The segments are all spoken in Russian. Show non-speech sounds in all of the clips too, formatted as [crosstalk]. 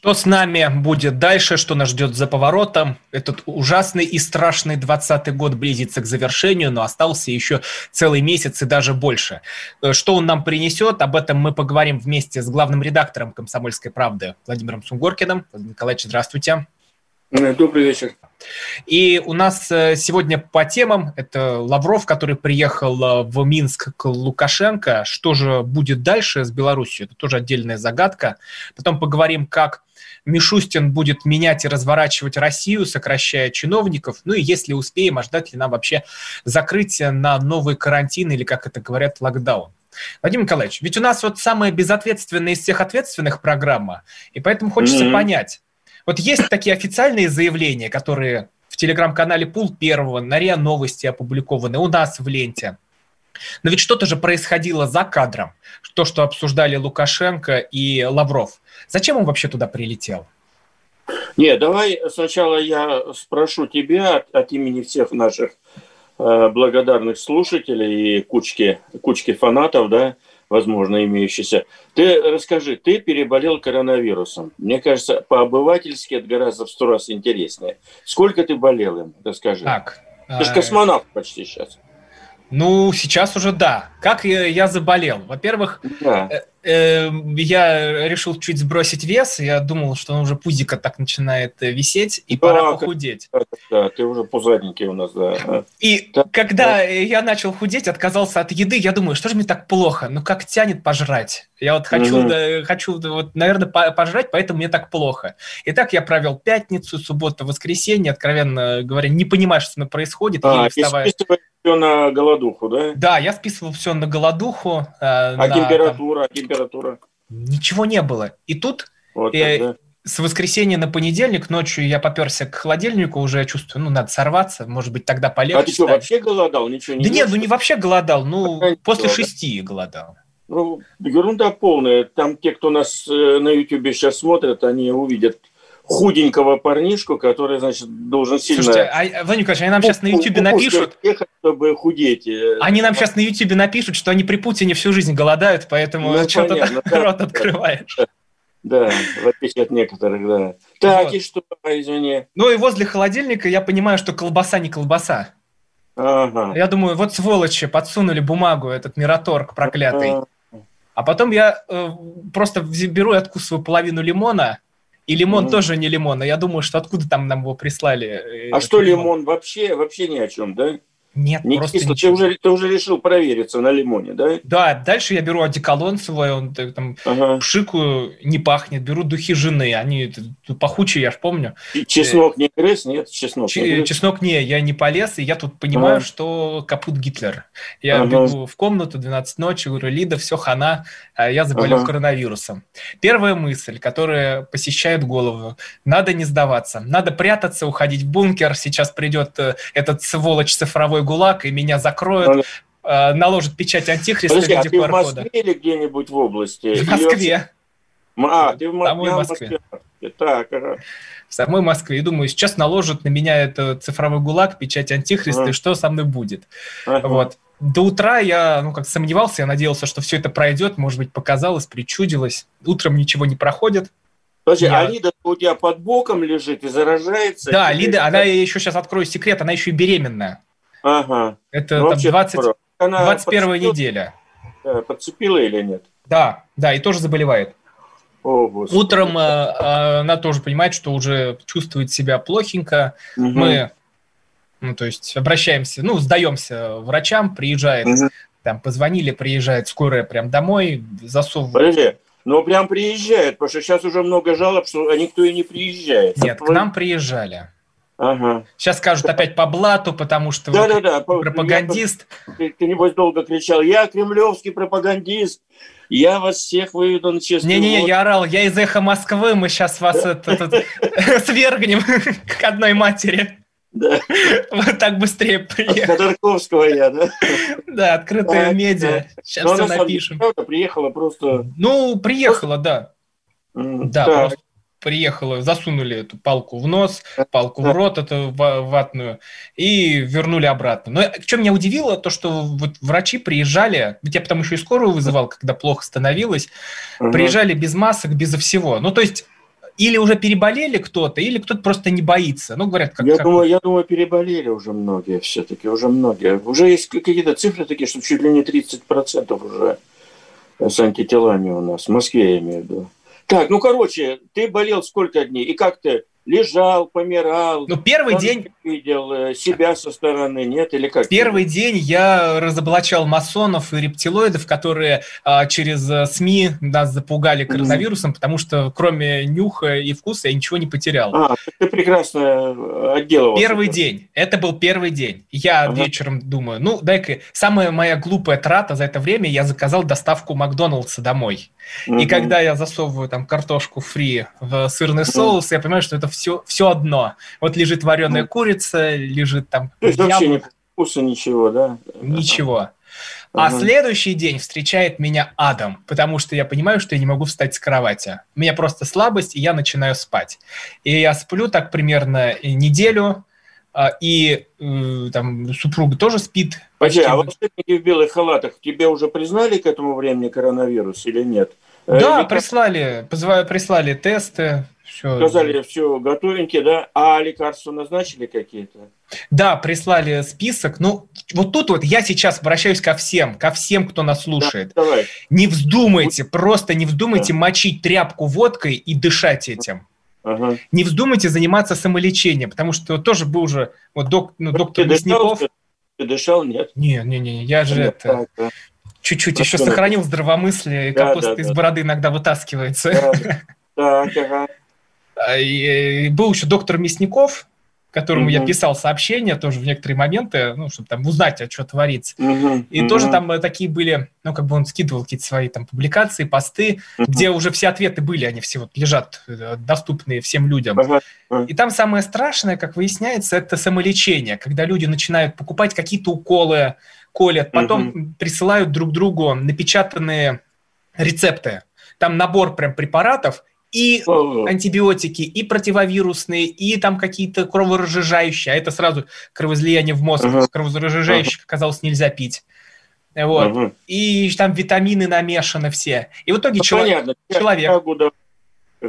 Что с нами будет дальше, что нас ждет за поворотом? Этот ужасный и страшный 20 год близится к завершению, но остался еще целый месяц и даже больше. Э, Что он нам принесет, об этом мы поговорим вместе с главным редактором «Комсомольской правды» Владимиром Сунгоркиным. Владимир Николаевич, здравствуйте. Добрый вечер. И у нас э, сегодня по темам это Лавров, который приехал э, в Минск к Лукашенко. Что же будет дальше с Беларусью? Это тоже отдельная загадка. Потом поговорим, как Мишустин будет менять и разворачивать Россию, сокращая чиновников. Ну и если успеем, а ждать ли нам вообще закрытие на новый карантин или, как это говорят, локдаун. Владимир Николаевич, ведь у нас вот самая безответственная из всех ответственных программа, и поэтому хочется Мгм. понять. Вот есть такие официальные заявления, которые в телеграм-канале Пул Первого, на РИА Новости опубликованы, у нас в ленте. Но ведь что-то же происходило за кадром, то, что обсуждали Лукашенко и Лавров. Зачем он вообще туда прилетел? Не, давай сначала я спрошу тебя от, от имени всех наших э, благодарных слушателей и кучки, кучки фанатов, да, возможно, имеющихся. Ты расскажи, ты переболел коронавирусом. Мне кажется, по-обывательски это гораздо в сто раз интереснее. Сколько ты болел им? Расскажи. Так. Ты же э, космонавт почти сейчас. Ну, сейчас уже да. Как я, заболел? Во-первых, Да. Э, э, я решил чуть сбросить вес. Я думал, что уже пузико так начинает э, висеть, и Да, пора похудеть. Да, да, ты уже пузатенький у нас, да. И Да. когда я начал худеть, отказался от еды, я думаю, что же мне так плохо? Ну как тянет пожрать? Я вот хочу, Мгм. да, хочу, да, вот, наверное, по- пожрать, поэтому мне так плохо. И так я провел пятницу, субботу, воскресенье, откровенно говоря, не понимаю, что происходит, еле А, и вставая. все на голодуху, да? Да, я списывал все на голодуху. э, А на, там, температура, а температура? Ничего не было. И тут Вот Э, да? с воскресенья на понедельник ночью я поперся к холодильнику, уже чувствую, ну, надо сорваться, может быть, тогда полегче А ты что, станет. вообще голодал? Ничего не Да ел, нет, ну не вообще голодал, ну, Какая после голода? шести голодал. Ну, ерунда полная. Там те, кто нас э, на Ютубе сейчас смотрят, они увидят худенького парнишку, который, значит, должен сильно... Слушайте, а, Владимир Николаевич, они нам сейчас на Ютубе напишут, Ехать, чтобы худеть. э, они нам сейчас на Ютубе напишут, что они при Путине всю жизнь голодают, поэтому Ну, что-то да, рот да. открываешь. Да, в отличие от некоторых, да. Так, Вот. и что, извини. Ну и возле холодильника я понимаю, что колбаса не колбаса. Ага. Я думаю, вот сволочи подсунули бумагу, этот мираторг проклятый. А, А потом я э, просто беру и откусываю половину лимона, и лимон Мгм. тоже не лимон. А я думаю, что откуда там нам его прислали? э, А что лимон? Вообще, вообще ни о чем, да? Нет, Не просто кисло. Ты уже, ты уже решил провериться на лимоне, да? Да, дальше я беру одеколон свой, он э, там Ага. пшикаю, не пахнет, беру духи жены, они э, пахучие, я ж помню. И Чеснок не грыз? Нет, чеснок Ч- не грыз? чеснок не, я не полез, и я тут понимаю, Ага. что капут Гитлер. Я Ага. бегу в комнату, 12 ночи, говорю, Лида, все, хана, а я заболел Ага. коронавирусом. Первая мысль, которая посещает голову, надо не сдаваться, надо прятаться, уходить в бункер, сейчас придет э, этот сволочь цифровой гулаг, и меня закроют, э, наложат печать антихриста Подожди, в а виде ты в. Москве или где-нибудь в области? В Или Москве, вообще- А, ты в Мо- Домой в я Москве. Так, ага. в самой Москве. И думаю, сейчас наложат на меня это цифровой гулаг, печать антихриста, Ага. и что со мной будет? ага. Вот. До утра я, ну, как сомневался, я надеялся, что все это пройдет, может быть, показалось, причудилось. Утром ничего не проходит. Подожди, Я- а Лида у тебя под боком лежит и заражается? Да, Тебе- Лида, она еще сейчас открою секрет, она еще и беременная. Ага. Это Ну, там вообще 20, здорово. Она 21 подцепила- неделя. да, Подцепила или нет? Да, да, и тоже заболевает. О, Господи. Утром э, э, она тоже понимает, что уже чувствует себя плохенько. Мгм. Мы, ну, то есть, обращаемся, ну, сдаемся врачам, приезжает, Мгм. там, позвонили, приезжает скорая прям домой, засовывает. Подожди, ну прям приезжает, потому что сейчас уже много жалоб, что никто и не приезжает. Нет, к Твой- нам приезжали. Ага. Сейчас скажут опять по блату, потому что да, да, да. пропагандист. Я, ты, ты, небось, долго кричал, я кремлевский пропагандист, я вас всех выведу на честный Не-не-не, я орал, я из эхо Москвы, мы сейчас вас [laughs] свергнем [laughs] к одной матери. Да. Вот так быстрее приехал. От Ходорковского я, да? Да, открытая медиа. Сейчас все напишем. Приехала просто... Ну, приехала, да. Да, просто приехала, засунули эту палку в нос, палку в рот, эту ватную, и вернули обратно. Но что меня удивило, то, что вот врачи приезжали, ведь я потому еще и скорую вызывал, когда плохо становилось, угу. приезжали без масок, безо всего. Ну, то есть или уже переболели кто-то, или кто-то просто не боится. Ну, говорят, как... Я, как... Думаю, я думаю, переболели уже многие все-таки, уже многие. Уже есть какие-то цифры такие, что чуть ли не 30% уже с антителами у нас, в Москве я имею в виду. Так, ну, короче, ты болел сколько дней? И как ты? Лежал, помирал. Ну, первый день... Видел э, себя со стороны, нет? Или как? Первый день я разоблачал масонов и рептилоидов, которые а, через э, СМИ нас запугали коронавирусом, mm-hmm. потому что кроме нюха и вкуса я ничего не потерял. А, ты прекрасно э, отделывался. Первый день. Это был первый день. Я ага. вечером думаю, ну, дай-ка, самая моя глупая трата за это время, я заказал доставку Макдоналдса домой. Mm-hmm. И когда я засовываю там картошку фри в сырный mm-hmm. соус, я понимаю, что это все, все одно. Вот лежит вареная mm-hmm. курица, лежит там То есть вообще не вкуса ничего, да? Ничего. А uh следующий день встречает меня адом, потому что я понимаю, что я не могу встать с кровати. У меня просто слабость, и я начинаю спать. И я сплю так примерно неделю, а, и э, там супруга тоже спит. Подожди, а волшебники в белых халатах тебе уже признали к этому времени коронавирус или нет? Э, да, или прислали, прислали тесты. Все. Сказали, все готовенькие, да? А лекарства назначили какие-то? Да, прислали список. Ну, вот тут вот я сейчас обращаюсь ко всем, ко всем, кто нас слушает. Да, давай. Не вздумайте, просто не вздумайте да. мочить тряпку водкой и дышать этим. Ага. Не вздумайте заниматься самолечением, потому что тоже был уже вот док, ну, доктор ты Мясников. Дышал, ты дышал, нет? Не, не, не, я же нет, это так, чуть-чуть еще сохранил здравомыслие, да, капуста да, из да. бороды иногда вытаскивается. Да, так, ага. А, и был еще доктор Мясников, которому угу. я писал сообщения тоже в некоторые моменты, ну, чтобы там узнать, а что творится. Угу. И угу. тоже там э, такие были, ну, как бы он скидывал какие-то свои там публикации, посты, угу. где уже все ответы были, они все вот лежат, э, доступные всем людям. Ага. И там самое страшное, как выясняется, это самолечение, когда люди начинают покупать какие-то уколы, колят, потом угу. присылают друг другу напечатанные рецепты. Там набор прям препаратов, и антибиотики, и противовирусные, и там какие-то кроворазжижающие, а это сразу кровоизлияние в мозг, uh-huh. кроворазжижающих оказалось нельзя пить. Вот. Uh-huh. И там витамины намешаны все. И в итоге ну, чело- понятно. человек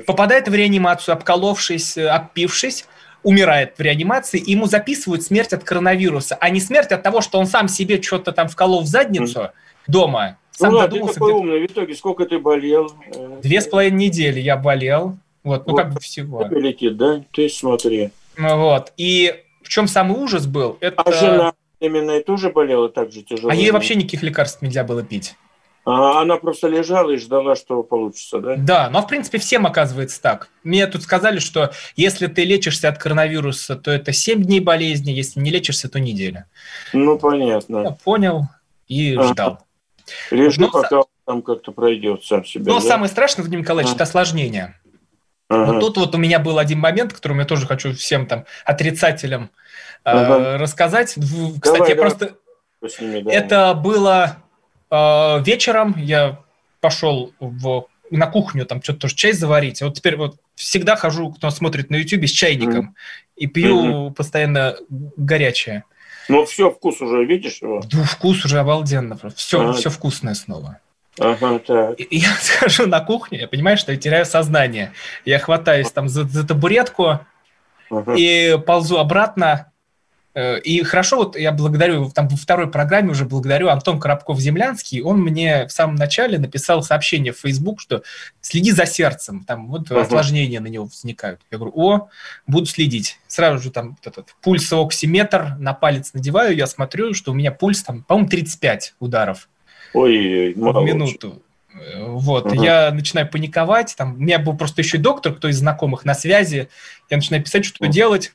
попадает в реанимацию, обколовшись, обпившись, умирает в реанимации, и ему записывают смерть от коронавируса, а не смерть от того, что он сам себе что-то там вколол в задницу uh-huh. дома, сам ну ладно, ты такой умный. В итоге сколько ты болел? Две с половиной недели я болел. Вот, ну вот, как бы всего. Летит, да? Ты смотри. Ну вот. И в чем самый ужас был? Это... А жена именно и тоже болела так же тяжело? А ей вообще никаких лекарств нельзя было пить. А она просто лежала и ждала, что получится, да? Да, но в принципе всем оказывается так. Мне тут сказали, что если ты лечишься от коронавируса, то это 7 дней болезни, если не лечишься, то неделя. Ну, понятно. Я понял и ждал. Лежи, но, пока там как-то пройдет сам себя. Но да? самое страшное, Владимир Николаевич, а. это осложнение. Ага. Вот тут вот у меня был один момент, который я тоже хочу всем там отрицателям ага. э, рассказать. Кстати, давай, я давай. просто... Ними, да. Это было э, вечером, я пошел в, на кухню, там что-то тоже чай заварить. Вот теперь вот всегда хожу, кто смотрит на YouTube, с чайником mm и пью mm постоянно горячее. Ну, все, вкус уже, видишь его? Ну, вкус уже обалденно. Все, ага. все вкусное снова. Ага, так. И я [laughs] схожу на кухню, я понимаю, что я теряю сознание. Я хватаюсь там за, за табуретку ага. и ползу обратно, и хорошо, вот я благодарю, там во второй программе уже благодарю Антон Коробков-Землянский, он мне в самом начале написал сообщение в Facebook, что следи за сердцем, там вот uh-huh. осложнения на него возникают. Я говорю, о, буду следить. Сразу же там этот пульс оксиметр на палец надеваю, я смотрю, что у меня пульс там, по-моему, 35 ударов Ой, в минуту. Э, вот, uh-huh. я начинаю паниковать, там, у меня был просто еще и доктор, кто из знакомых на связи, я начинаю писать, что uh-huh. делать,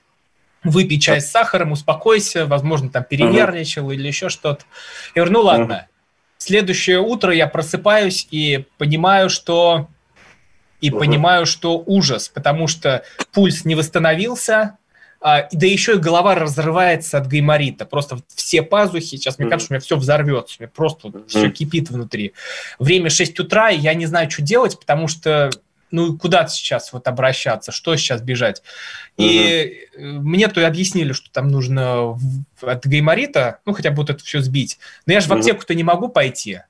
выпей чай с сахаром, успокойся, возможно, там перенервничал uh-huh. или еще что-то. Я говорю, ну ладно. Uh-huh. Следующее утро я просыпаюсь и понимаю, что и uh-huh. понимаю, что ужас, потому что пульс не восстановился, а, да еще и голова разрывается от гайморита. Просто все пазухи, сейчас мне кажется, у меня все взорвется, у меня просто mm-hmm. все кипит внутри. Время 6 утра, и я не знаю, что делать, потому что ну куда сейчас вот обращаться, что сейчас бежать. И угу. мне то и объяснили, что там нужно от гайморита, ну хотя бы вот это все сбить. Но я же в аптеку-то не могу пойти.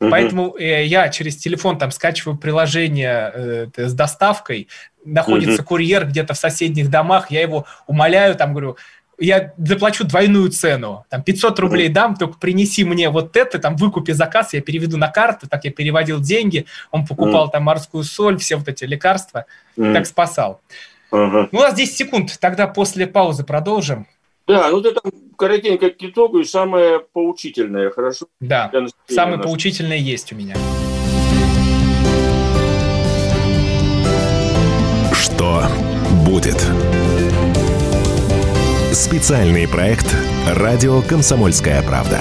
Угу. Поэтому э, я через телефон там скачиваю приложение э, с доставкой, находится угу. курьер где-то в соседних домах, я его умоляю, там говорю, я заплачу двойную цену, там 500 рублей дам, только принеси мне вот это, там выкупи заказ, я переведу на карту, так я переводил деньги, он покупал там морскую соль, все вот эти лекарства, так спасал. Ну, у нас 10 секунд, тогда после паузы продолжим. Да, ну ты там коротенько к итогу и самое поучительное, хорошо? Да, самое поучительное есть у меня. Что будет? Специальный проект «Радио Комсомольская правда».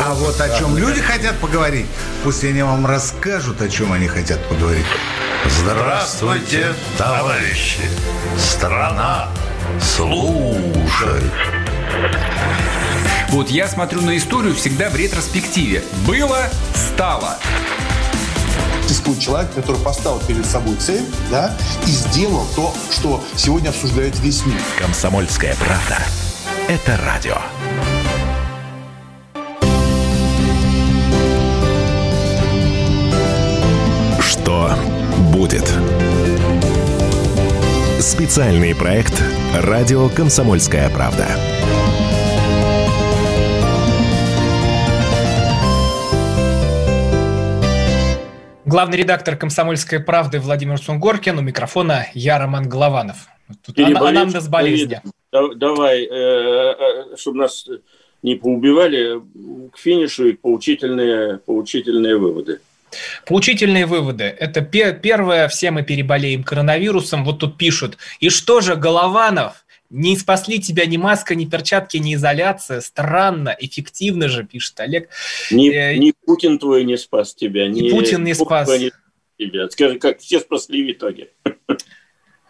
А вот о чем люди хотят поговорить, пусть они вам расскажут, о чем они хотят поговорить. Здравствуйте, товарищи! Страна служит! Вот я смотрю на историю всегда в ретроспективе. Было, стало. Существует человек, который поставил перед собой цель, да, и сделал то, что сегодня обсуждает весь мир. Комсомольская правда. Это радио. Что будет? Специальный проект «Радио Комсомольская правда». Главный редактор «Комсомольской правды» Владимир Сунгоркин. У микрофона я, Роман Голованов. Тут анамнез болезни. Давай, э, э, чтобы нас не поубивали, к финишу и поучительные, поучительные выводы. Поучительные выводы. Это первое, все мы переболеем коронавирусом. Вот тут пишут. И что же, Голованов, не спасли тебя ни маска, ни перчатки, ни изоляция. Странно, эффективно же, пишет Олег. Ни, э, ни Путин твой не спас тебя. Ни, ни Путин не спас. Не тебя. Скажи, как все спасли в итоге.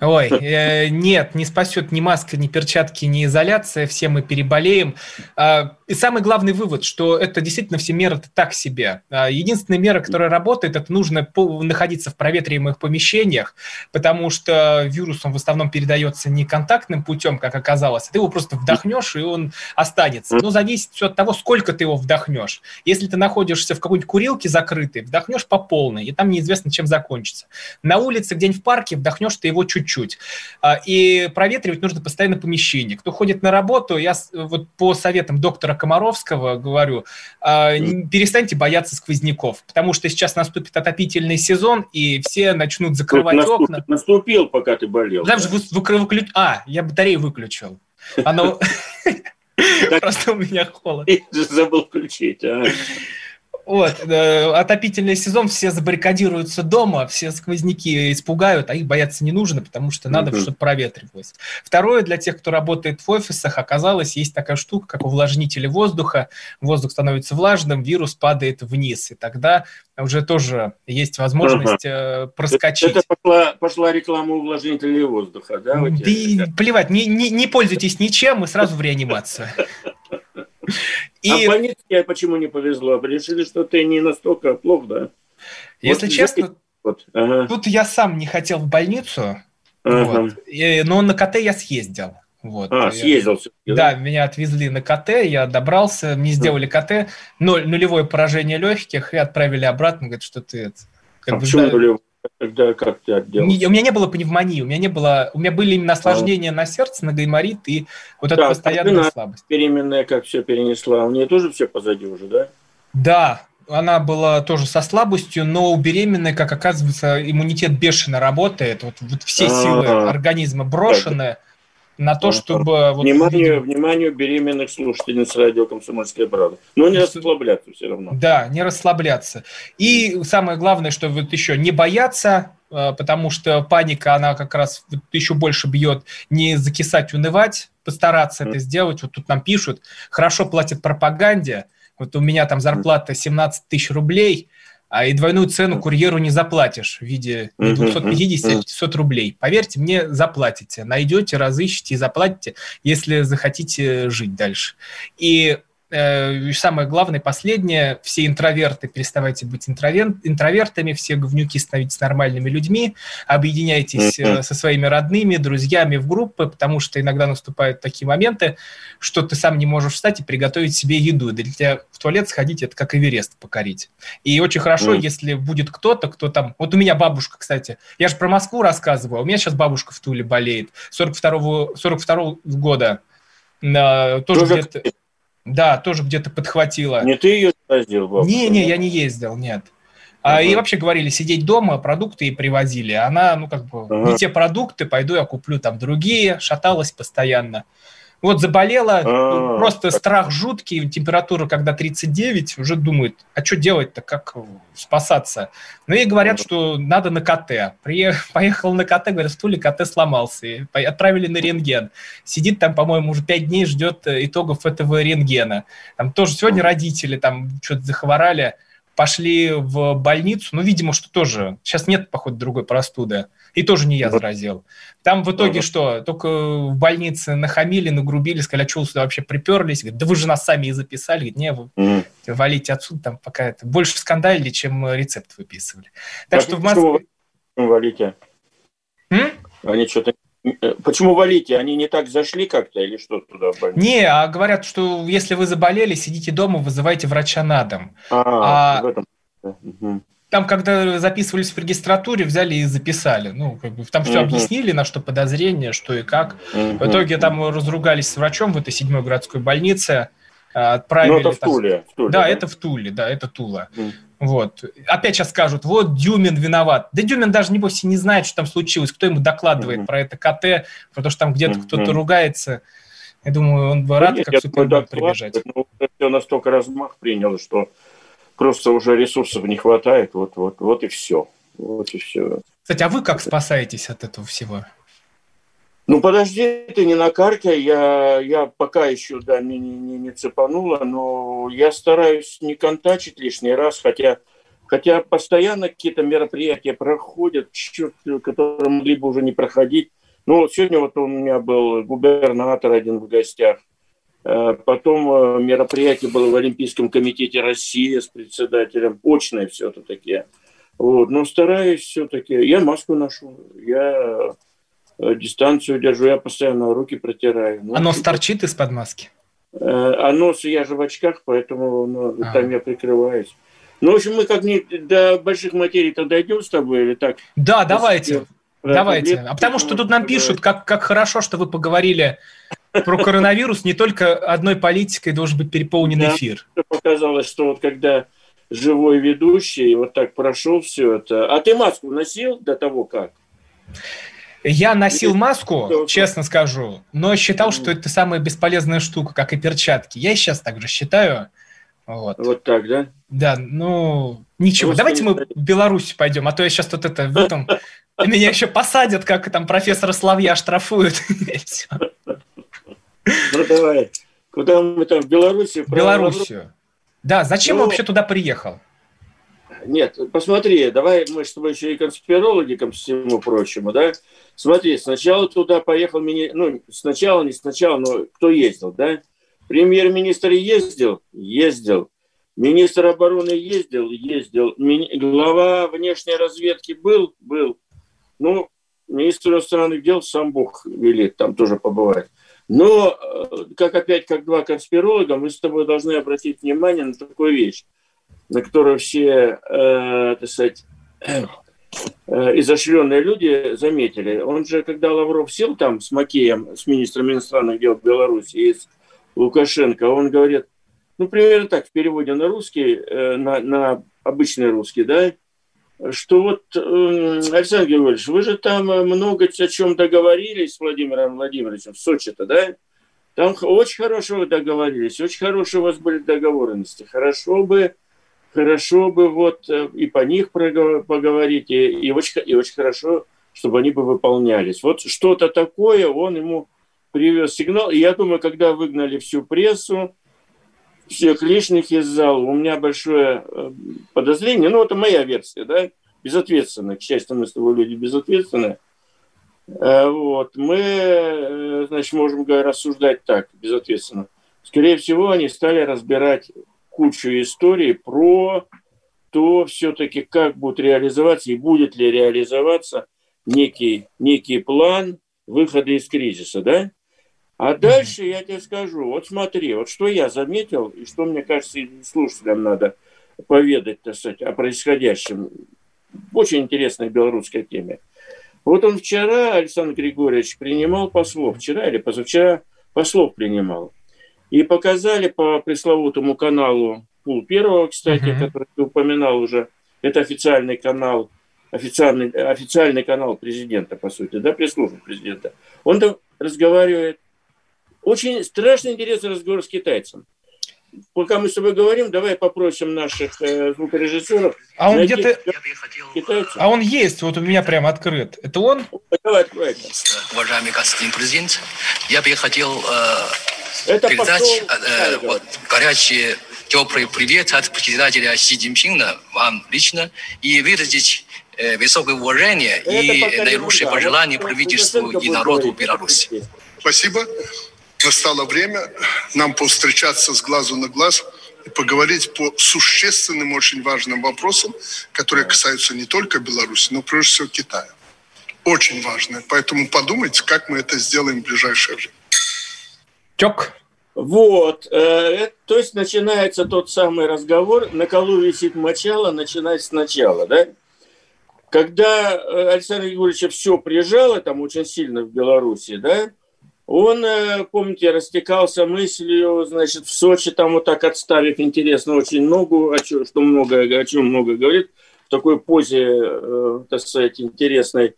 Ой, э, нет, не спасет ни маска, ни перчатки, ни изоляция, все мы переболеем. Э, и самый главный вывод, что это действительно все меры так себе. Э, единственная мера, которая работает, это нужно находиться в проветриваемых помещениях, потому что вирус, он в основном передается не контактным путем, как оказалось, а ты его просто вдохнешь, и он останется. Но зависит все от того, сколько ты его вдохнешь. Если ты находишься в какой-нибудь курилке закрытой, вдохнешь по полной, и там неизвестно, чем закончится. На улице, где-нибудь в парке, вдохнешь ты его чуть-чуть чуть-чуть. А, и проветривать нужно постоянно помещение. Кто ходит на работу, я вот по советам доктора Комаровского говорю, а, перестаньте бояться сквозняков, потому что сейчас наступит отопительный сезон, и все начнут закрывать наступ, окна. Наступил, пока ты болел. Там же вы, вы, выключ... А, я батарею выключил. Оно... [laughs] [laughs] Просто у меня холод. [laughs] Забыл включить, а. Вот, э, отопительный сезон, все забаррикадируются дома, все сквозняки испугают, а их бояться не нужно, потому что надо, чтобы проветривалось. Второе, для тех, кто работает в офисах, оказалось, есть такая штука, как увлажнители воздуха. Воздух становится влажным, вирус падает вниз, и тогда уже тоже есть возможность ага. Э, проскочить. Это, это пошла, пошла реклама увлажнителей воздуха, да? Да плевать, не, не, не пользуйтесь ничем, и сразу в реанимацию. [laughs] И... А больнице почему не повезло? Решили, что ты не настолько плох, да? Если вот, честно, вот. Ага. тут я сам не хотел в больницу, ага. вот, и, но на КТ я съездил. Вот. А, съездил да? да, меня отвезли на КТ, я добрался, мне сделали КТ, ноль, нулевое поражение легких и отправили обратно, говорят, что ты... Как а бы, почему да, нулевое? Тогда как ты отделался? у меня не было пневмонии, у меня не было, у меня были именно осложнения а. на сердце, на гайморит и вот да, эта постоянная слабость. Беременная как все перенесла, у нее тоже все позади уже, да? Да, она была тоже со слабостью, но у беременной, как оказывается, иммунитет бешено работает, вот, вот все А-а-а. силы организма брошены. На то, чтобы... Вот, вниманию, видим... вниманию беременных слушательниц радио «Комсомольская правда». Но не расслабляться все равно. Да, не расслабляться. И самое главное, что вот еще не бояться, э, потому что паника, она как раз еще больше бьет, не закисать, унывать, постараться mm. это сделать. Вот тут нам пишут, хорошо платят пропаганде, вот у меня там зарплата 17 тысяч рублей – а и двойную цену курьеру не заплатишь в виде 250-500 рублей. Поверьте мне, заплатите. Найдете, разыщите и заплатите, если захотите жить дальше. И э, самое главное, последнее, все интроверты, переставайте быть интровер, интровертами, все говнюки становитесь нормальными людьми, объединяйтесь э, со своими родными, друзьями в группы, потому что иногда наступают такие моменты, что ты сам не можешь встать и приготовить себе еду. Для тебя в туалет сходить – это как Эверест покорить. И очень хорошо, mm. если будет кто-то, кто там... Вот у меня бабушка, кстати, я же про Москву рассказывал, у меня сейчас бабушка в Туле болеет, 42-го 42 года, тоже, тоже где-то... Да, тоже где-то подхватила. Не ты ее ездил? Не, не, я не ездил, нет. А, uh-huh. И вообще говорили, сидеть дома, продукты и привозили. Она, ну, как бы, uh-huh. не те продукты, пойду я куплю там другие, шаталась постоянно. Вот заболела, А-а-а. просто страх жуткий, температура когда 39, уже думает, а что делать-то, как спасаться? Ну и говорят, что надо на КТ. Приехал, [laughs] поехал на КТ, говорят, стуле КТ сломался. И отправили на рентген. Сидит там, по-моему, уже 5 дней ждет э, итогов этого рентгена. Там тоже сегодня родители там что-то захворали, пошли в больницу, ну, видимо, что тоже, сейчас нет, походу, другой простуды. И тоже не я заразил. Там в итоге ага. что? Только в больнице нахамили, нагрубили, сказали, а что вы сюда вообще приперлись? Говорит, да вы же нас сами и записали. Говорит, не, вы угу. валите отсюда, там пока это больше скандалили, чем рецепт выписывали. Так а что в Москве... Валите? М? Они что-то Почему валите? Они не так зашли как-то или что туда? Не, а говорят, что если вы заболели, сидите дома, вызывайте врача на дом. А, а... в этом. Угу там, когда записывались в регистратуре, взяли и записали. Ну, как бы, там все uh-huh. объяснили, на что подозрение, что и как. Uh-huh. В итоге там разругались с врачом в этой седьмой городской больнице. А, отправили, ну, это в Туле. В Туле да, да, это в Туле, да, это Тула. Uh-huh. Вот. Опять сейчас скажут, вот Дюмин виноват. Да Дюмин даже, небось, не знает, что там случилось. Кто ему докладывает uh-huh. про это КТ, потому что там где-то uh-huh. кто-то ругается. Я думаю, он бы рад, как Супермен прибежать. Ну, все настолько размах принял, что просто уже ресурсов не хватает, вот, вот, вот и все. Вот и все. Кстати, а вы как спасаетесь от этого всего? Ну, подожди, ты не на карте, я, я пока еще, да, не, не, не цепанула, но я стараюсь не контачить лишний раз, хотя, хотя постоянно какие-то мероприятия проходят, черт, которые могли бы уже не проходить. Ну, вот сегодня вот у меня был губернатор один в гостях, Э, потом э, мероприятие было в Олимпийском комитете России с председателем. Очное все-таки. Вот. Но стараюсь все-таки. Я маску ношу, я дистанцию держу, я постоянно руки протираю. Ну, а нос торчит из-под маски? А нос я же в очках, поэтому ну, а. там я прикрываюсь. Ну, в общем, мы как не до больших материй-то дойдем с тобой или так? Да, давайте. Давайте. А потому что тут нам пишут, как, как хорошо, что вы поговорили про коронавирус не только одной политикой должен быть переполнен да, эфир. Показалось, что вот когда живой ведущий вот так прошел все это. А ты маску носил до того как? Я носил маску, честно скажу, но считал, что это самая бесполезная штука, как и перчатки. Я и сейчас так же считаю. Вот. вот так, да? Да, ну, ничего. Просто Давайте мы в Беларусь пойдем, а то я сейчас тут это в этом... [laughs] Меня еще посадят, как там профессора Славья штрафуют. [laughs] Ну давай. Куда мы там? В Белоруссию? Белоруссию. Да, зачем ну, вообще туда приехал? Нет, посмотри, давай мы с тобой еще и конспирологи ко всему прочему, да? Смотри, сначала туда поехал, мини... ну, сначала, не сначала, но кто ездил, да? Премьер-министр ездил? Ездил. Министр обороны ездил? Ездил. Ми... Глава внешней разведки был? Был. Ну, министр иностранных дел сам Бог велит там тоже побывать. Но, э, как опять, как два конспиролога, мы с тобой должны обратить внимание на такую вещь, на которую все, э, так сказать, э, изощренные люди заметили. Он же, когда Лавров сел там с Макеем, с министром иностранных дел Беларуси и с Лукашенко, он говорит, ну, примерно так, в переводе на русский, э, на, на обычный русский, да, что вот, э, Александр Григорьевич, вы же там много о чем договорились с Владимиром Владимировичем в Сочи-то, да? Там очень хорошо вы договорились, очень хорошие у вас были договоренности. Хорошо бы, хорошо бы вот э, и по них поговорить, и, и, очень, и очень хорошо, чтобы они бы выполнялись. Вот что-то такое он ему привез сигнал. И я думаю, когда выгнали всю прессу, всех лишних из зала, у меня большое э, подозрение, ну, это моя версия, да, безответственно, к счастью, мы с тобой люди безответственные, э, вот, мы, значит, можем рассуждать так, безответственно. Скорее всего, они стали разбирать кучу историй про то все-таки, как будет реализоваться и будет ли реализоваться некий, некий план выхода из кризиса, да? А дальше я тебе скажу, вот смотри, вот что я заметил, и что, мне кажется, и слушателям надо поведать, так сказать, о происходящем. Очень интересной белорусской теме. Вот он вчера, Александр Григорьевич, принимал послов, вчера или позавчера послов принимал. И показали по пресловутому каналу Пул Первого, кстати, uh-huh. который ты упоминал уже, это официальный канал, официальный, официальный канал президента, по сути, да, пресс-службы президента. Он там разговаривает очень страшно интересный разговор с китайцем. Пока мы с тобой говорим, давай попросим наших э, звукорежиссеров. А он где-то... А он есть, вот у меня прям открыт. Это он? Давай, открой. Уважаемый господин президент, я бы хотел э, Это передать э, вот, горячий, теплый привет от председателя Си Цзиньпина вам лично и выразить э, высокое уважение Это и наилучшие пожелания правительству и народу Беларуси. Спасибо настало время нам повстречаться с глазу на глаз и поговорить по существенным, очень важным вопросам, которые касаются не только Беларуси, но прежде всего Китая. Очень важные. Поэтому подумайте, как мы это сделаем в ближайшее время. Чок. Вот, э, то есть начинается тот самый разговор, на колу висит мочало, начинать сначала, да? Когда э, Александр Григорьевич все прижало там очень сильно в Беларуси, да, он, э, помните, растекался мыслью, значит, в Сочи, там вот так отставив, интересно, очень много, о чем, что много, о чем много говорит, в такой позе, э, так сказать, интересной,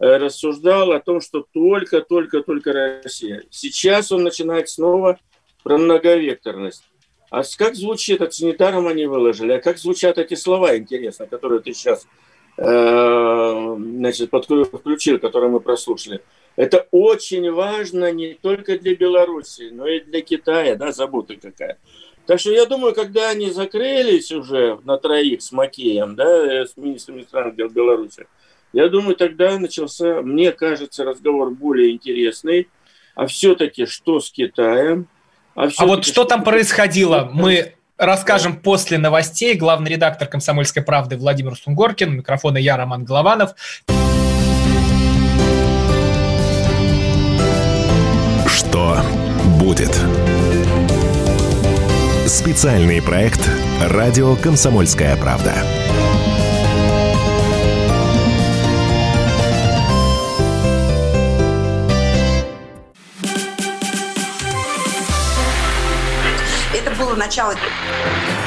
э, рассуждал о том, что только-только-только Россия. Сейчас он начинает снова про многовекторность. А как звучит, это санитаром они выложили, а как звучат эти слова, интересно, которые ты сейчас значит, включил, которые мы прослушали. Это очень важно не только для Беларуси, но и для Китая, да, забота какая. Так что я думаю, когда они закрылись уже на троих с Макеем, да, с министром иностранных дел Беларуси, я думаю, тогда начался, мне кажется, разговор более интересный. А все-таки что с Китаем? А, а вот что, что там происходило, мы расскажем после новостей. Главный редактор «Комсомольской правды» Владимир Сунгоркин, микрофона я, Роман Голованов. Что будет? Специальный проект «Радио Комсомольская правда». Это было начало.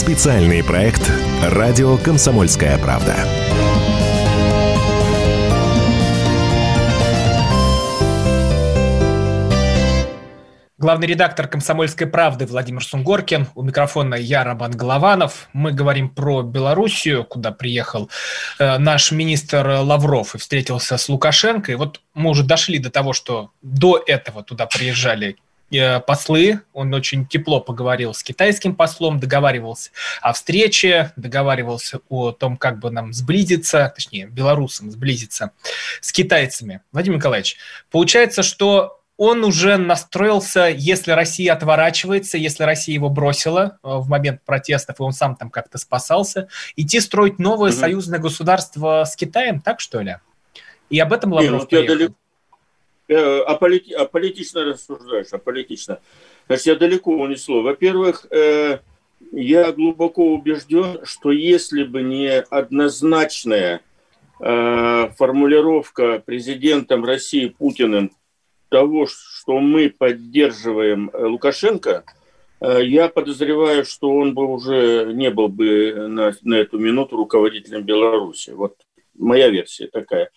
Специальный проект «Радио Комсомольская правда». Главный редактор «Комсомольской правды» Владимир Сунгоркин. У микрофона я, Роман Голованов. Мы говорим про Белоруссию, куда приехал э, наш министр Лавров и встретился с Лукашенко. И вот мы уже дошли до того, что до этого туда приезжали послы. Он очень тепло поговорил с китайским послом, договаривался о встрече, договаривался о том, как бы нам сблизиться, точнее, белорусам сблизиться с китайцами. Владимир Николаевич, получается, что он уже настроился, если Россия отворачивается, если Россия его бросила э, в момент протестов, и он сам там как-то спасался, идти строить новое mm-hmm. союзное государство с Китаем, так что ли? И об этом Лавров Не, ну, далеко, э, аполити, аполитично рассуждаешь, аполитично. Значит, я далеко унесло. Во-первых, э, я глубоко убежден, что если бы не однозначная э, формулировка президентом России Путиным того, что мы поддерживаем э, Лукашенко, э, я подозреваю, что он бы уже не был бы на, на эту минуту руководителем Беларуси. Вот моя версия такая.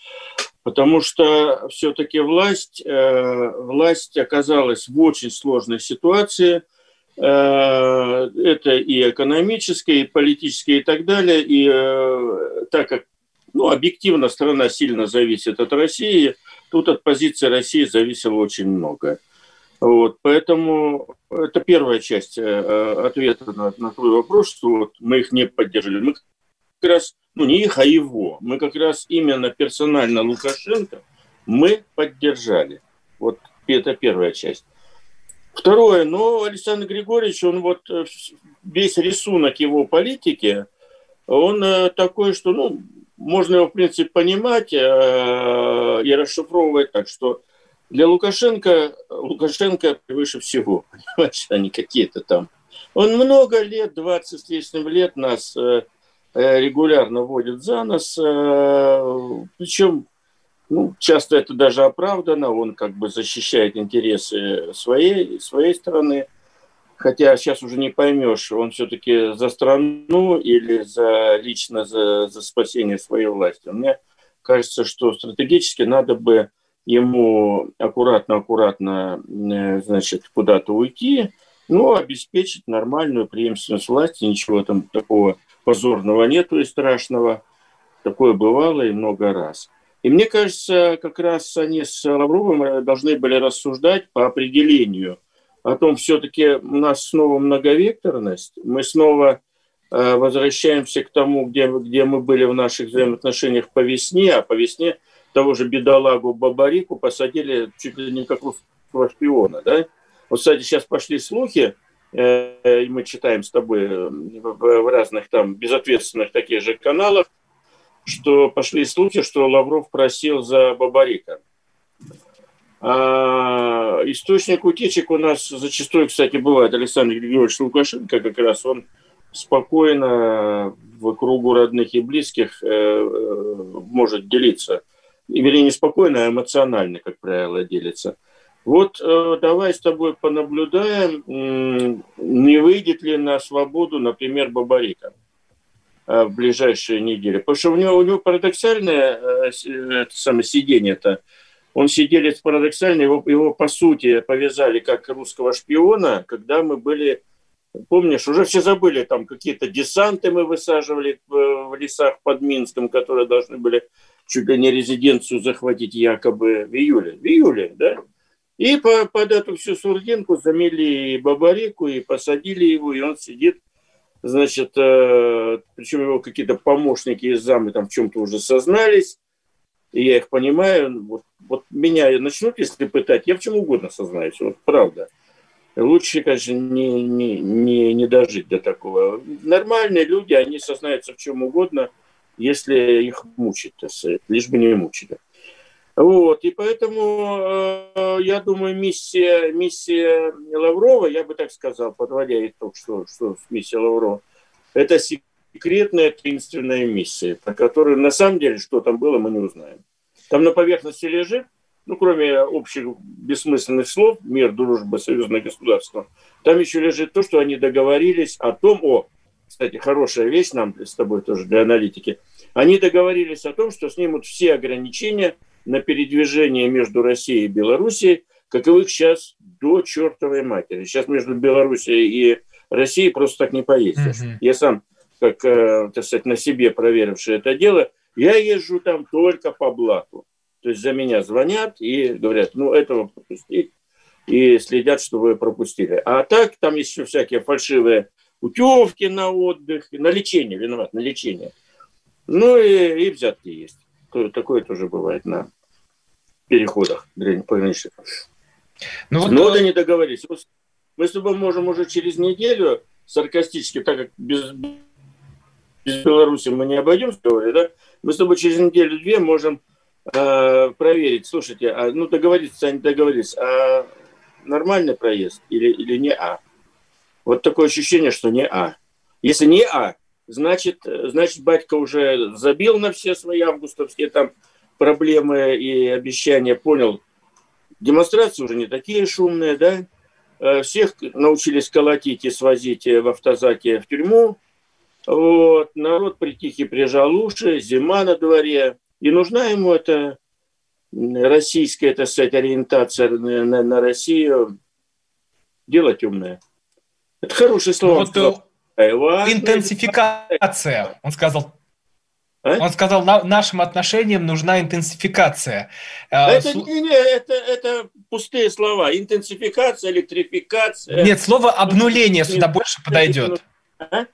Потому что все-таки власть, э, власть оказалась в очень сложной ситуации. Это и экономическое, и политическое, и так далее. И так как ну, объективно страна сильно зависит от России – Тут от позиции России зависело очень много. Вот, поэтому это первая часть э, ответа на, на твой вопрос, что вот мы их не поддержали. Мы раз, ну не их, а его. Мы как раз именно персонально Лукашенко мы поддержали. Вот это первая часть. Второе, ну, Александр Григорьевич, он вот э, весь рисунок его политики, он э, такой, что, ну, можно его, в принципе, понимать э, и расшифровывать так, что для Лукашенко Лукашенко превыше всего, понимаешь, не какие-то там. Он много лет, 20 с лишним лет нас э, регулярно водит за нос, причем ну, часто это даже оправдано, он как бы защищает интересы своей, своей страны хотя сейчас уже не поймешь, он все-таки за страну или за лично за, за спасение своей власти. Мне кажется, что стратегически надо бы ему аккуратно-аккуратно, э, значит, куда-то уйти, но обеспечить нормальную преемственность власти, ничего там такого позорного нету и страшного. Такое бывало и много раз. И мне кажется, как раз они с Лавровым должны были рассуждать по определению – о том, все-таки у нас снова многовекторность, мы снова э, возвращаемся к тому, где, где мы были в наших взаимоотношениях по весне, а по весне того же бедолагу Бабарику посадили чуть ли не как шпиона. Да? Вот, кстати, сейчас пошли слухи, э, мы читаем с тобой в разных там безответственных таких же каналах, что пошли слухи, что Лавров просил за Бабарика. А источник утечек у нас зачастую, кстати, бывает Александр Григорьевич Лукашенко, как раз он спокойно в кругу родных и близких э, э, может делиться. И, вернее, не спокойно, а эмоционально, как правило, делится. Вот э, давай с тобой понаблюдаем, не выйдет ли на свободу, например, Бабарика в ближайшие недели. Потому что у него, у него парадоксальное это самое сидение-то – он сиделец парадоксально, его, его по сути повязали как русского шпиона, когда мы были, помнишь, уже все забыли, там какие-то десанты мы высаживали в лесах под Минском, которые должны были чуть ли не резиденцию захватить якобы в июле. В июле, да? И по, под эту всю сурдинку замели и Бабарику, и посадили его, и он сидит, значит, э, причем его какие-то помощники из замы там в чем-то уже сознались, и я их понимаю. Вот, вот меня начнут, если пытать, я в чем угодно сознаюсь, вот правда. Лучше, конечно, не, не, не, не дожить до такого. Нормальные люди, они сознаются в чем угодно, если их мучить, лишь бы не мучили. Вот, и поэтому э, я думаю, миссия, миссия Лаврова, я бы так сказал, подводя итог, что, что миссия Лаврова, это секретная таинственная миссия, про которую на самом деле, что там было, мы не узнаем. Там на поверхности лежит, ну, кроме общих бессмысленных слов, мир, дружба, союзное государство, там еще лежит то, что они договорились о том, о, кстати, хорошая вещь нам с тобой тоже для аналитики, они договорились о том, что снимут все ограничения на передвижение между Россией и Белоруссией, каковых сейчас до чертовой матери. Сейчас между Белоруссией и Россией просто так не поездишь. Mm-hmm. Я сам как, э, так сказать, на себе проверивший это дело, я езжу там только по блату. То есть за меня звонят и говорят, ну, этого пропустить, и следят, что вы пропустили. А так там есть еще всякие фальшивые путевки на отдых, на лечение, виноват, на лечение. Ну и, и взятки есть. Такое тоже бывает на переходах пограничных. Ну, вот, ну, да не договорились. Мы с тобой можем уже через неделю саркастически, так как без, без Беларуси мы не обойдемся, да? Мы с тобой через неделю-две можем э, проверить, слушайте, а, ну договориться, они договорились, а нормальный проезд или, или не А? Вот такое ощущение, что не А. Если не А, значит, значит, батька уже забил на все свои августовские там проблемы и обещания, понял, демонстрации уже не такие шумные, да, э, всех научились колотить и свозить в автозаке в тюрьму, вот, народ притихи прижал уши, зима на дворе, и нужна ему эта российская, так сказать, ориентация на, на, на Россию. Дело темное. Это хорошее слово. Вот, э, интенсификация, он сказал. А? Он сказал, на, нашим отношениям нужна интенсификация. А, это, не, не, это, это пустые слова. Интенсификация, электрификация. Нет, слово обнуление сюда больше подойдет. А?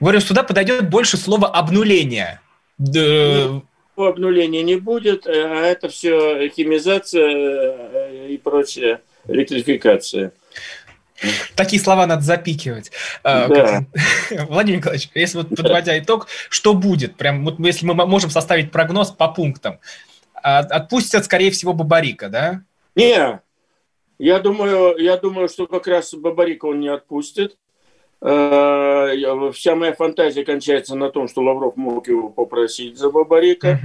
Говорю, сюда подойдет больше слова обнуление. Ну, обнуления не будет, э, а это все химизация э, и прочее, электрификация. Такие слова надо запикивать. А, да. [laughs] Владимир Николаевич, если вот подводя итог, что будет? Прям вот если мы можем составить прогноз по пунктам. А, отпустят, скорее всего, Бабарика, да? Не, я думаю, я думаю, что как раз Бабарика он не отпустит. А, вся моя фантазия кончается на том, что Лавров мог его попросить за Бабарика.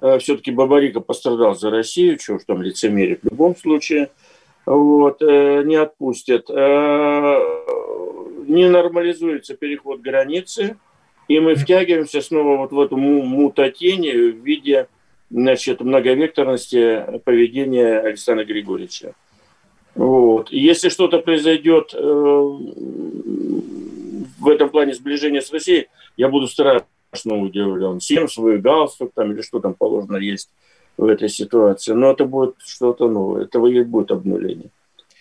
Угу. Все-таки Бабарика пострадал за Россию, чего ж там лицемерие в любом случае вот, э, не отпустят. Э, не нормализуется переход границы, и мы втягиваемся снова вот в эту мутатень в виде значит, многовекторности поведения Александра Григорьевича. Вот. если что-то произойдет э, в этом плане сближения с Россией, я буду страшно удивлен. Всем свой галстук там или что там положено есть в этой ситуации. Но это будет что-то новое. Это и будет обнуление.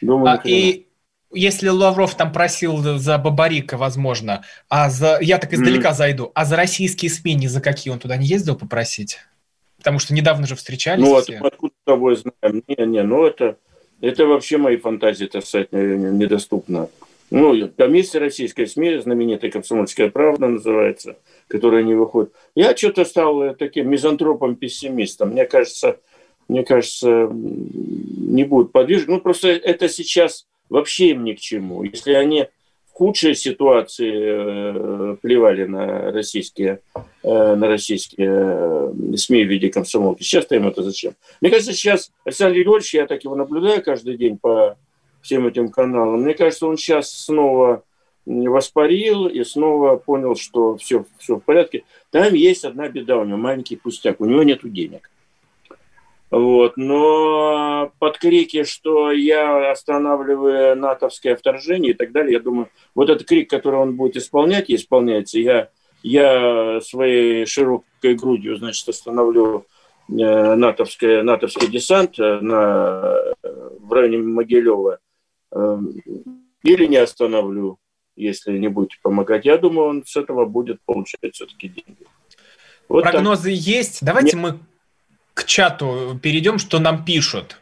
Думаю, а, и если Лавров там просил за Бабарика, возможно, а за я так издалека mm-hmm. зайду, а за российские СМИ ни за какие он туда не ездил попросить? Потому что недавно же встречались. Ну, все. откуда тобой знаем? Не, не, ну это, это вообще мои фантазии, так сказать, недоступно. Ну, комиссия российской СМИ, знаменитая «Комсомольская правда» называется, которая не выходит. Я что-то стал э, таким мизантропом-пессимистом. Мне кажется, мне кажется, не будут подвижны. Ну, просто это сейчас вообще им ни к чему. Если они в худшей ситуации э, плевали на российские, э, на российские СМИ в виде комсомолки, сейчас-то им это зачем? Мне кажется, сейчас Александр Григорьевич, я так его наблюдаю каждый день по всем этим каналам. Мне кажется, он сейчас снова воспарил и снова понял, что все, все в порядке. Там есть одна беда у него, маленький пустяк, у него нет денег. Вот. Но под крики, что я останавливаю натовское вторжение и так далее, я думаю, вот этот крик, который он будет исполнять исполняется, я, я своей широкой грудью, значит, остановлю э, натовский, натовский десант э, на, в районе Могилева – или не остановлю, если не будете помогать. Я думаю, он с этого будет получать все-таки деньги. Вот Прогнозы так. есть. Давайте Нет. мы к чату перейдем, что нам пишут.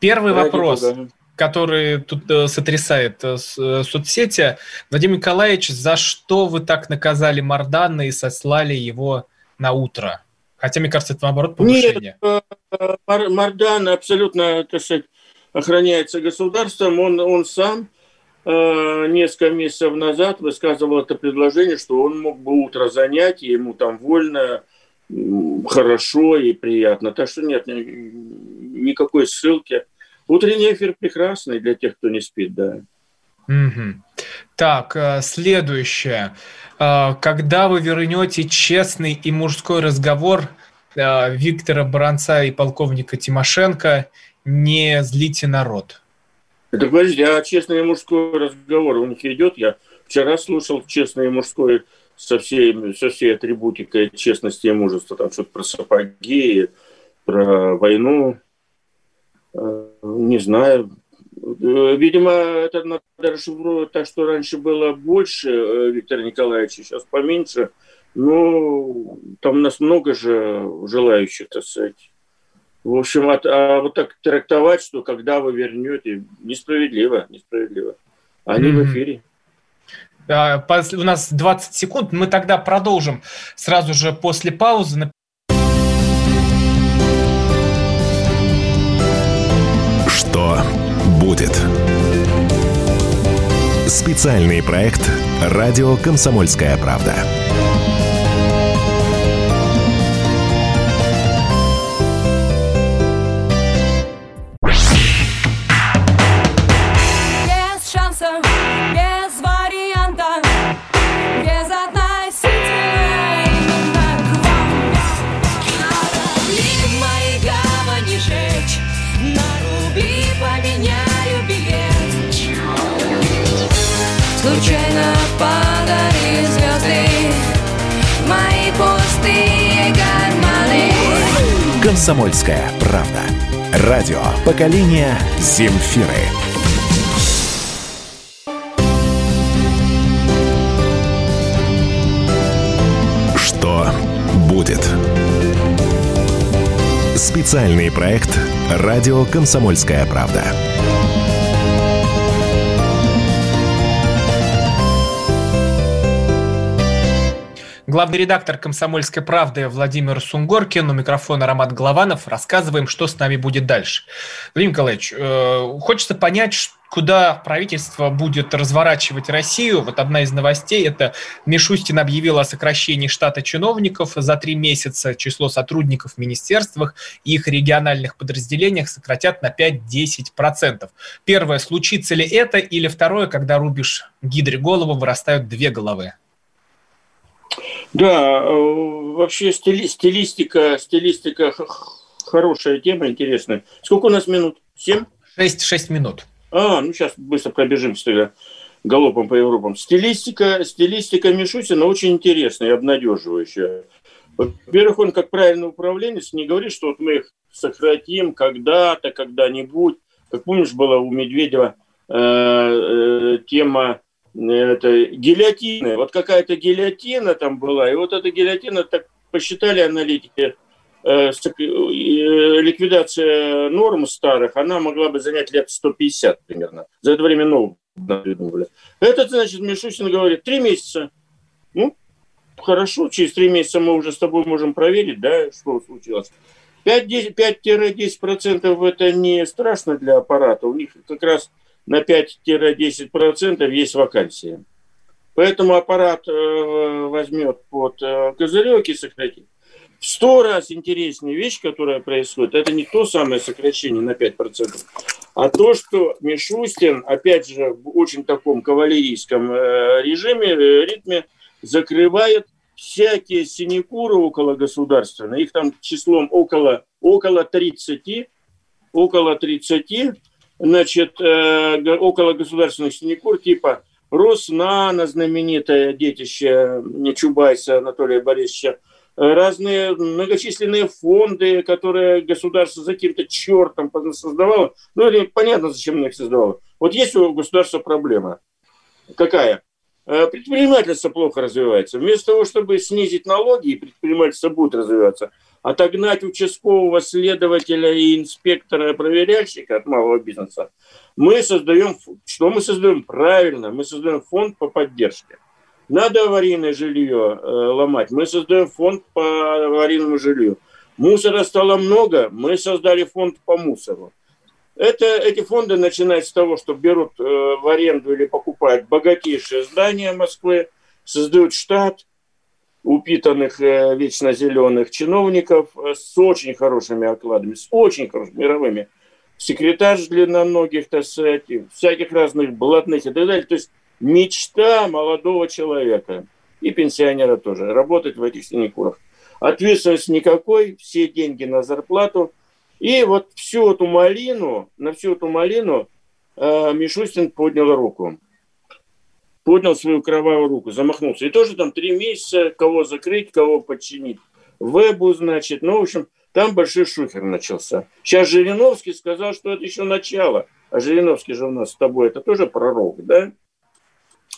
Первый Ради вопрос, Бога. который тут э, сотрясает э, э, соцсети. Владимир Николаевич, за что вы так наказали Мардана и сослали его на утро? Хотя, мне кажется, это наоборот повышение. Нет, э, Мардан абсолютно, так сказать, охраняется государством, он, он сам несколько месяцев назад высказывал это предложение, что он мог бы утро занять, и ему там вольно, хорошо и приятно. Так что нет никакой ссылки. Утренний эфир прекрасный для тех, кто не спит, да. Угу. Так, э, следующее. Э, когда вы вернете честный и мужской разговор э, Виктора Баранца и полковника Тимошенко не злите народ. Это подожди, а честный мужской разговор у них идет? Я вчера слушал честный мужской со всей, со всей атрибутикой честности и мужества, там что-то про сапоги, про войну, э, не знаю. Э, видимо, это надо расшифровывать так, что раньше было больше э, Виктора Николаевича, сейчас поменьше. Но там у нас много же желающих, так сказать, В общем, а, а вот так трактовать, что когда вы вернете, несправедливо, несправедливо. Они mm-hmm. в эфире. У нас 20 секунд. Мы тогда продолжим сразу же после паузы. Что будет? Специальный проект «Радио Комсомольская правда». «Комсомольская правда». Радио поколения Земфиры. Что будет? Специальный проект «Радио Комсомольская правда». Главный редактор «Комсомольской правды» Владимир Сунгоркин, у микрофона Роман Голованов. Рассказываем, что с нами будет дальше. Владимир Николаевич, э, хочется понять, куда правительство будет разворачивать Россию. Вот одна из новостей – это Мишустин объявил о сокращении штата чиновников за три месяца. Число сотрудников в министерствах и их региональных подразделениях сократят на 5-10%. Первое, случится ли это? Или второе, когда рубишь гидре голову, вырастают две головы? Да, э, вообще стили, стилистика, стилистика хорошая тема, интересная. Сколько у нас минут? Семь? Шесть, шесть минут. А, ну сейчас быстро пробежимся тогда галопом по Европам. Стилистика, стилистика Мишусина очень интересная и обнадеживающая. Во-первых, он как правильный управленец не говорит, что вот мы их сократим когда-то, когда-нибудь. Как помнишь, была у Медведева э, э, тема это гильотины. Вот какая-то гильотина там была, и вот эта гильотина, так посчитали аналитики, э, э, ликвидация норм старых, она могла бы занять лет 150 примерно. За это время новую придумывали. Этот, значит, Мишустин говорит, три месяца. Ну, хорошо, через три месяца мы уже с тобой можем проверить, да, что случилось. 5-10% это не страшно для аппарата. У них как раз на 5-10% есть вакансии. Поэтому аппарат э, возьмет под э, козырек и сократит. В сто раз интереснее вещь, которая происходит, это не то самое сокращение на 5%, а то, что Мишустин, опять же, в очень таком кавалерийском э, режиме, ритме, закрывает всякие синекуры около государственные, их там числом около, около 30, около 30, значит, э, около государственных синекур, типа Роснана, знаменитое детище Чубайса Анатолия Борисовича, разные многочисленные фонды, которые государство за каким-то чертом создавало. Ну, это понятно, зачем оно их создавало. Вот есть у государства проблема. Какая? Э, предпринимательство плохо развивается. Вместо того, чтобы снизить налоги, предпринимательство будет развиваться – отогнать участкового следователя и инспектора, проверяльщика от малого бизнеса, мы создаем, что мы создаем? Правильно, мы создаем фонд по поддержке. Надо аварийное жилье э, ломать, мы создаем фонд по аварийному жилью. Мусора стало много, мы создали фонд по мусору. Это, эти фонды начинают с того, что берут э, в аренду или покупают богатейшие здания Москвы, создают штат, упитанных э, вечно зеленых чиновников э, с очень хорошими окладами, с очень хорошими мировыми. Секретарь длинноногих, так сказать, всяких разных блатных и так далее. То есть мечта молодого человека и пенсионера тоже, работать в этих синекурах. Ответственность никакой, все деньги на зарплату. И вот всю эту малину, на всю эту малину э, Мишустин поднял руку поднял свою кровавую руку, замахнулся. И тоже там три месяца, кого закрыть, кого подчинить. Вебу, значит, ну, в общем, там большой шухер начался. Сейчас Жириновский сказал, что это еще начало. А Жириновский же у нас с тобой, это тоже пророк, да?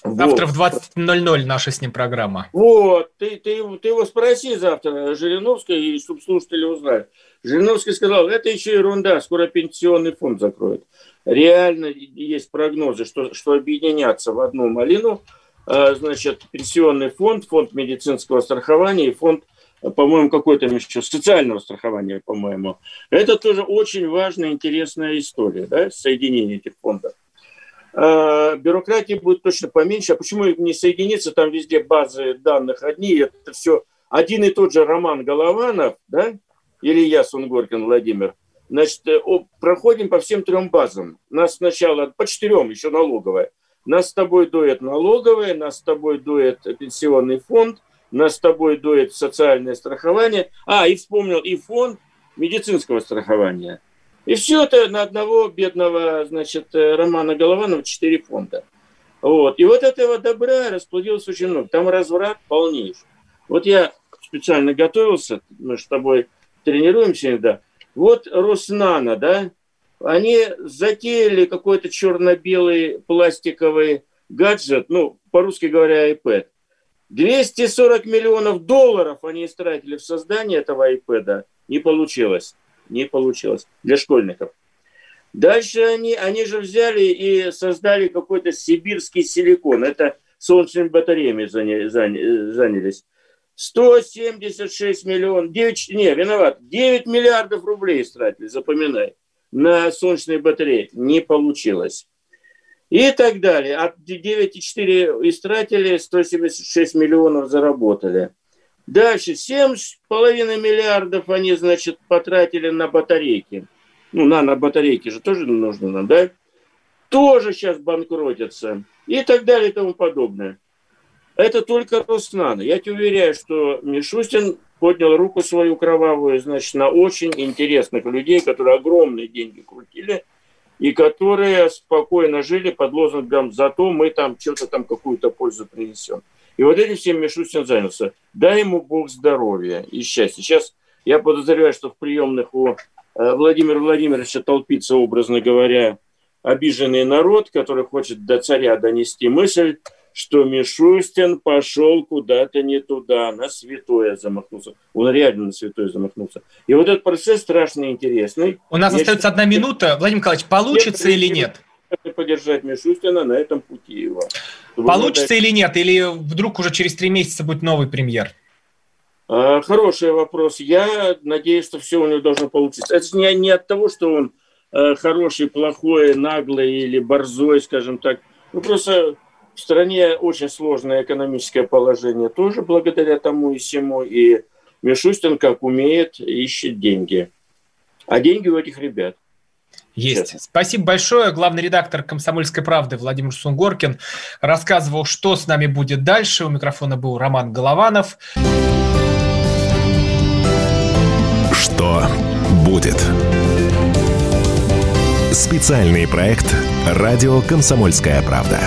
Завтра вот. в 20.00 наша с ним программа. Вот, ты, ты, ты его спроси завтра, Жириновской, и чтобы слушатели узнали. Жириновский сказал, это еще ерунда, скоро пенсионный фонд закроют. Реально есть прогнозы, что, что объединятся в одну малину, а, значит, пенсионный фонд, фонд медицинского страхования и фонд, по-моему, какой-то еще социального страхования, по-моему. Это тоже очень важная, интересная история, да, соединение этих фондов. А, бюрократии будет точно поменьше. А почему не соединиться? Там везде базы данных одни. Это все один и тот же Роман Голованов, да, или я, Сунгоркин Владимир. Значит, э, проходим по всем трем базам. Нас сначала, по четырем еще налоговая. Нас с тобой дует налоговая, нас с тобой дует пенсионный фонд, нас с тобой дует социальное страхование. А, и вспомнил, и фонд медицинского страхования – и все это на одного бедного, значит, э, Романа Голованова четыре фонда. Вот. И вот этого добра расплодилось очень много. Там разврат полнейший. Вот я специально готовился, мы с тобой тренируемся иногда. Вот Роснано, да, они затеяли какой-то черно-белый пластиковый гаджет, ну, по-русски говоря, iPad. 240 миллионов долларов они истратили в создание этого iPad, не получилось не получилось для школьников. Дальше они, они же взяли и создали какой-то сибирский силикон. Это солнечными батареями занялись. 176 миллионов, 9, не, виноват, 9 миллиардов рублей истратили, запоминай, на солнечные батареи. Не получилось. И так далее. От 9,4 истратили, 176 миллионов заработали. Дальше, 7,5 миллиардов они, значит, потратили на батарейки. Ну, на батарейки же тоже нужно нам, да? Тоже сейчас банкротятся. И так далее и тому подобное. Это только Роснано. Я тебе уверяю, что Мишустин поднял руку свою кровавую, значит, на очень интересных людей, которые огромные деньги крутили, и которые спокойно жили под лозунгом «Зато мы там что-то там какую-то пользу принесем». И вот этим всем Мишустин занялся. Дай ему Бог здоровья и счастья. Сейчас я подозреваю, что в приемных у э, Владимира Владимировича толпится, образно говоря, обиженный народ, который хочет до царя донести мысль, что Мишустин пошел куда-то не туда, на святое замахнулся. Он реально на святое замахнулся. И вот этот процесс страшно интересный. У нас Я остается считаю, одна минута. Владимир Николаевич, получится или нет? поддержать Мишустина на этом пути его. Получится дать... или нет? Или вдруг уже через три месяца будет новый премьер? А, хороший вопрос. Я надеюсь, что все у него должно получиться. Это не, не от того, что он э, хороший, плохой, наглый или борзой, скажем так. Ну, просто в стране очень сложное экономическое положение тоже благодаря тому и всему. И Мишустин, как умеет, ищет деньги. А деньги у этих ребят – есть. Yes. Спасибо большое. Главный редактор «Комсомольской правды» Владимир Сунгоркин рассказывал, что с нами будет дальше. У микрофона был Роман Голованов. Что будет? Специальный проект «Радио Комсомольская правда».